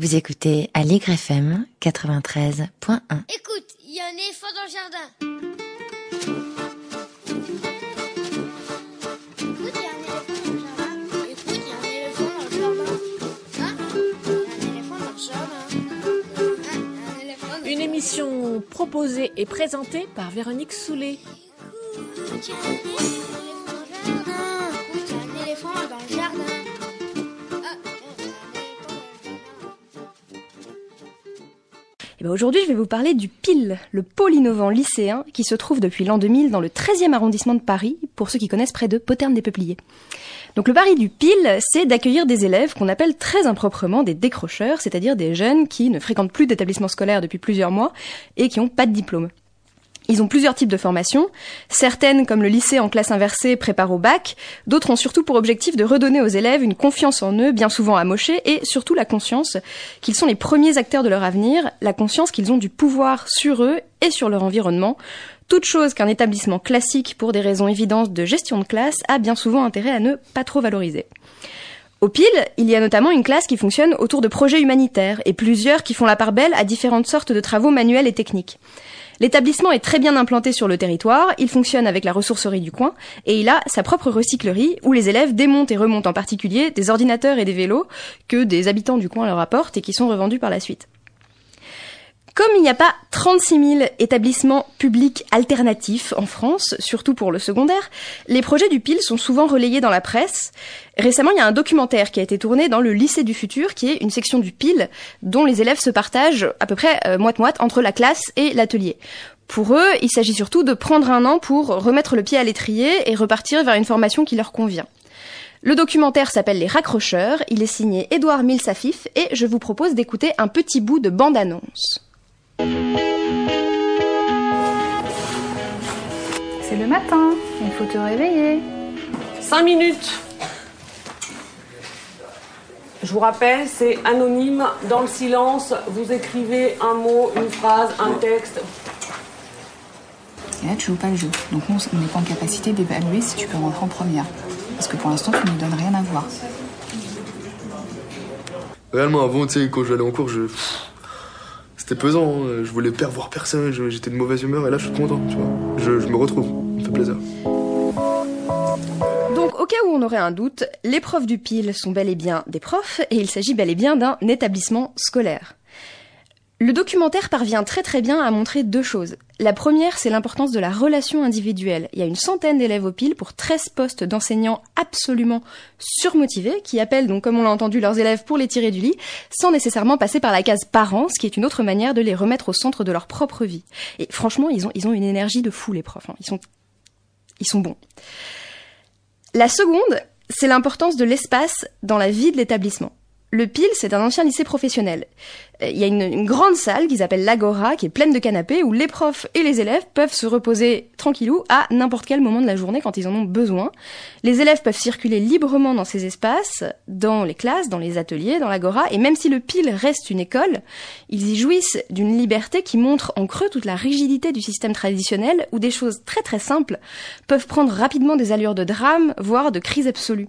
Vous écoutez Allegre FM 93.1. Écoute, il y a un éléphant dans le jardin. Écoute, il y a un éléphant dans le jardin. Écoute, il y a un éléphant dans le jardin. Hein? Un éléphant dans le jardin. Hein Il y a un éléphant dans le Une émission proposée et présentée par Véronique Soulet. Écoute, Eh ben, Aujourd'hui, je vais vous parler du PIL, le pôle innovant lycéen, qui se trouve depuis l'an 2000 dans le 13e arrondissement de Paris, pour ceux qui connaissent près de Poterne-des-Peupliers. Donc le pari du PIL, c'est d'accueillir des élèves qu'on appelle très improprement des décrocheurs, c'est-à-dire des jeunes qui ne fréquentent plus d'établissement scolaire depuis plusieurs mois et qui n'ont pas de diplôme. Ils ont plusieurs types de formations. Certaines, comme le lycée en classe inversée, préparent au bac. D'autres ont surtout pour objectif de redonner aux élèves une confiance en eux, bien souvent amochée, et surtout la conscience qu'ils sont les premiers acteurs de leur avenir, la conscience qu'ils ont du pouvoir sur eux et sur leur environnement. Toute chose qu'un établissement classique, pour des raisons évidentes de gestion de classe, a bien souvent intérêt à ne pas trop valoriser. Au PIL, il y a notamment une classe qui fonctionne autour de projets humanitaires et plusieurs qui font la part belle à différentes sortes de travaux manuels et techniques. L'établissement est très bien implanté sur le territoire, il fonctionne avec la ressourcerie du coin, et il a sa propre recyclerie où les élèves démontent et remontent en particulier des ordinateurs et des vélos que des habitants du coin leur apportent et qui sont revendus par la suite. Comme il n'y a pas 36 000 établissements publics alternatifs en France, surtout pour le secondaire, les projets du PIL sont souvent relayés dans la presse. Récemment, il y a un documentaire qui a été tourné dans le lycée du futur, qui est une section du PIL dont les élèves se partagent à peu près euh, moite-moite entre la classe et l'atelier. Pour eux, il s'agit surtout de prendre un an pour remettre le pied à l'étrier et repartir vers une formation qui leur convient. Le documentaire s'appelle Les Raccrocheurs, il est signé Édouard Milsafif et je vous propose d'écouter un petit bout de bande-annonce. C'est le matin, il faut te réveiller. 5 minutes. Je vous rappelle, c'est anonyme, dans le silence, vous écrivez un mot, une phrase, un texte. Et là, tu joues pas le jeu. Donc, on on n'est pas en capacité d'évaluer si tu peux rentrer en première. Parce que pour l'instant, tu ne nous donnes rien à voir. Réellement, avant, tu sais, quand je vais aller en cours, je... C'était pesant, hein. je voulais pas voir personne, j'étais de mauvaise humeur, et là, je suis content, tu vois. Je, je me retrouve, Donc, au cas où on aurait un doute, les profs du PIL sont bel et bien des profs, et il s'agit bel et bien d'un établissement scolaire. Le documentaire parvient très très bien à montrer deux choses. La première, c'est l'importance de la relation individuelle. Il y a une centaine d'élèves au PIL pour 13 postes d'enseignants absolument surmotivés, qui appellent donc, comme on l'a entendu, leurs élèves pour les tirer du lit, sans nécessairement passer par la case parents, ce qui est une autre manière de les remettre au centre de leur propre vie. Et franchement, ils ont, ils ont une énergie de fou, les profs. hein. Ils sont, ils sont bons. La seconde, c'est l'importance de l'espace dans la vie de l'établissement. Le PIL, c'est un ancien lycée professionnel. Euh, Il y a une, grande salle qu'ils appellent l'Agora, qui est pleine de canapés, où les profs et les élèves peuvent se reposer tranquillou à n'importe quel moment de la journée quand ils en ont besoin. Les élèves peuvent circuler librement dans ces espaces, dans les classes, dans les ateliers, dans l'Agora, et même si le PIL reste une école, ils y jouissent d'une liberté qui montre en creux toute la rigidité du système traditionnel, où des choses très très simples peuvent prendre rapidement des allures de drame, voire de crise absolue.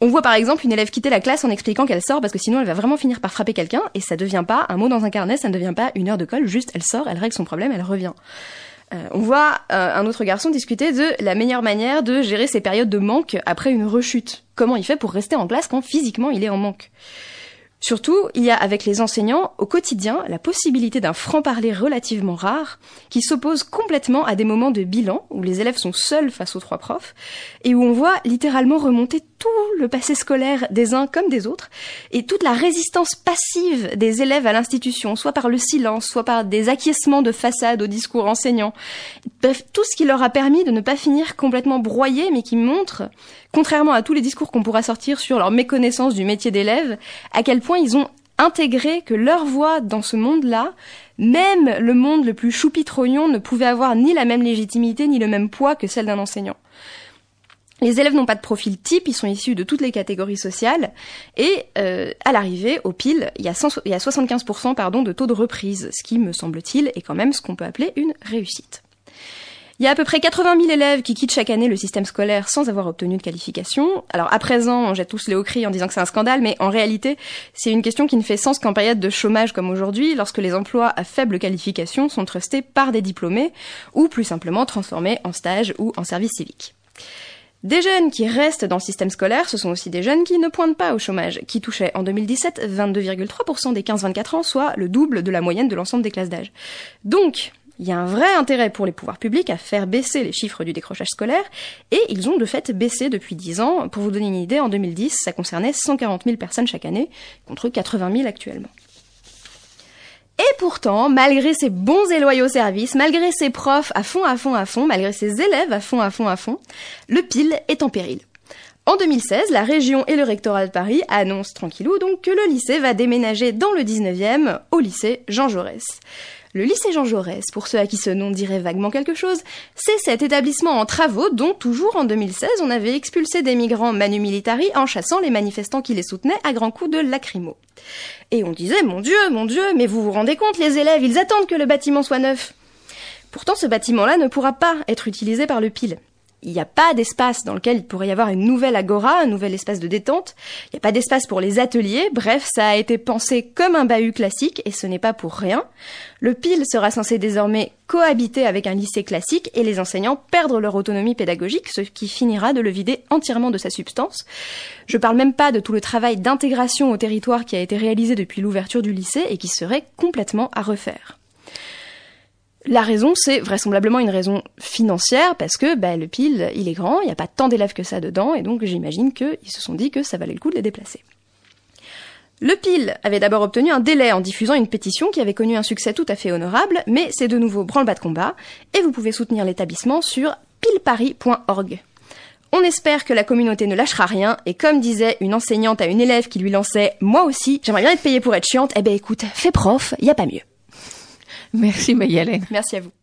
On voit par exemple une élève quitter la classe en expliquant qu'elle sort parce que sinon elle va vraiment finir par frapper quelqu'un et ça devient pas un mot dans un carnet, ça ne devient pas une heure de colle, juste elle sort, elle règle son problème, elle revient. Euh, on voit euh, un autre garçon discuter de la meilleure manière de gérer ses périodes de manque après une rechute. Comment il fait pour rester en classe quand physiquement il est en manque? Surtout, il y a avec les enseignants au quotidien la possibilité d'un franc-parler relativement rare qui s'oppose complètement à des moments de bilan où les élèves sont seuls face aux trois profs et où on voit littéralement remonter tout le passé scolaire des uns comme des autres et toute la résistance passive des élèves à l'institution, soit par le silence, soit par des acquiescements de façade au discours enseignant. Bref, tout ce qui leur a permis de ne pas finir complètement broyés mais qui montre contrairement à tous les discours qu'on pourra sortir sur leur méconnaissance du métier d'élève, à quel point ils ont intégré que leur voix dans ce monde-là, même le monde le plus choupi-trognon ne pouvait avoir ni la même légitimité ni le même poids que celle d'un enseignant. Les élèves n'ont pas de profil type, ils sont issus de toutes les catégories sociales, et euh, à l'arrivée, au pile, il y a, 100 il y a 75% pardon, de taux de reprise, ce qui, me semble-t-il, est quand même ce qu'on peut appeler une réussite. Il y a à peu près 80 000 élèves qui quittent chaque année le système scolaire sans avoir obtenu de qualification. Alors à présent, on jette tous les hauts cris en disant que c'est un scandale, mais en réalité, c'est une question qui ne fait sens qu'en période de chômage comme aujourd'hui, lorsque les emplois à faible qualification sont trustés par des diplômés, ou plus simplement transformés en stage ou en service civique. Des jeunes qui restent dans le système scolaire, ce sont aussi des jeunes qui ne pointent pas au chômage, qui touchaient en 2017 22,3% des 15-24 ans, soit le double de la moyenne de l'ensemble des classes d'âge. Donc, il y a un vrai intérêt pour les pouvoirs publics à faire baisser les chiffres du décrochage scolaire, et ils ont de fait baissé depuis 10 ans. Pour vous donner une idée, en 2010, ça concernait 140 000 personnes chaque année, contre 80 000 actuellement. Et pourtant, malgré ses bons et loyaux services, malgré ses profs à fond, à fond, à fond, malgré ses élèves à fond, à fond, à fond, le PIL est en péril. En 2016, la région et le rectorat de Paris annoncent tranquillou donc que le lycée va déménager dans le 19e au lycée Jean Jaurès. Le lycée Jean Jaurès, pour ceux à qui ce nom dirait vaguement quelque chose, c'est cet établissement en travaux dont toujours en 2016 on avait expulsé des migrants manu militari en chassant les manifestants qui les soutenaient à grands coups de lacrymo. Et on disait mon Dieu, mon Dieu, mais vous vous rendez compte les élèves, ils attendent que le bâtiment soit neuf. Pourtant ce bâtiment-là ne pourra pas être utilisé par le PIL il n'y a pas d'espace dans lequel il pourrait y avoir une nouvelle agora, un nouvel espace de détente. Il n'y a pas d'espace pour les ateliers. Bref, ça a été pensé comme un bahut classique et ce n'est pas pour rien. Le PIL sera censé désormais cohabiter avec un lycée classique et les enseignants perdre leur autonomie pédagogique, ce qui finira de le vider entièrement de sa substance. Je parle même pas de tout le travail d'intégration au territoire qui a été réalisé depuis l'ouverture du lycée et qui serait complètement à refaire. La raison, c'est vraisemblablement une raison financière, parce que bah, le pile, il est grand, il n'y a pas tant d'élèves que ça dedans, et donc j'imagine qu'ils se sont dit que ça valait le coup de les déplacer. Le PIL avait d'abord obtenu un délai en diffusant une pétition qui avait connu un succès tout à fait honorable, mais c'est de nouveau branle-bas de combat, et vous pouvez soutenir l'établissement sur pilparis.org. On espère que la communauté ne lâchera rien, et comme disait une enseignante à une élève qui lui lançait « Moi aussi, j'aimerais bien être payée pour être chiante », eh ben écoute, fais prof, y a pas mieux. Merci Mayalène. Merci à vous.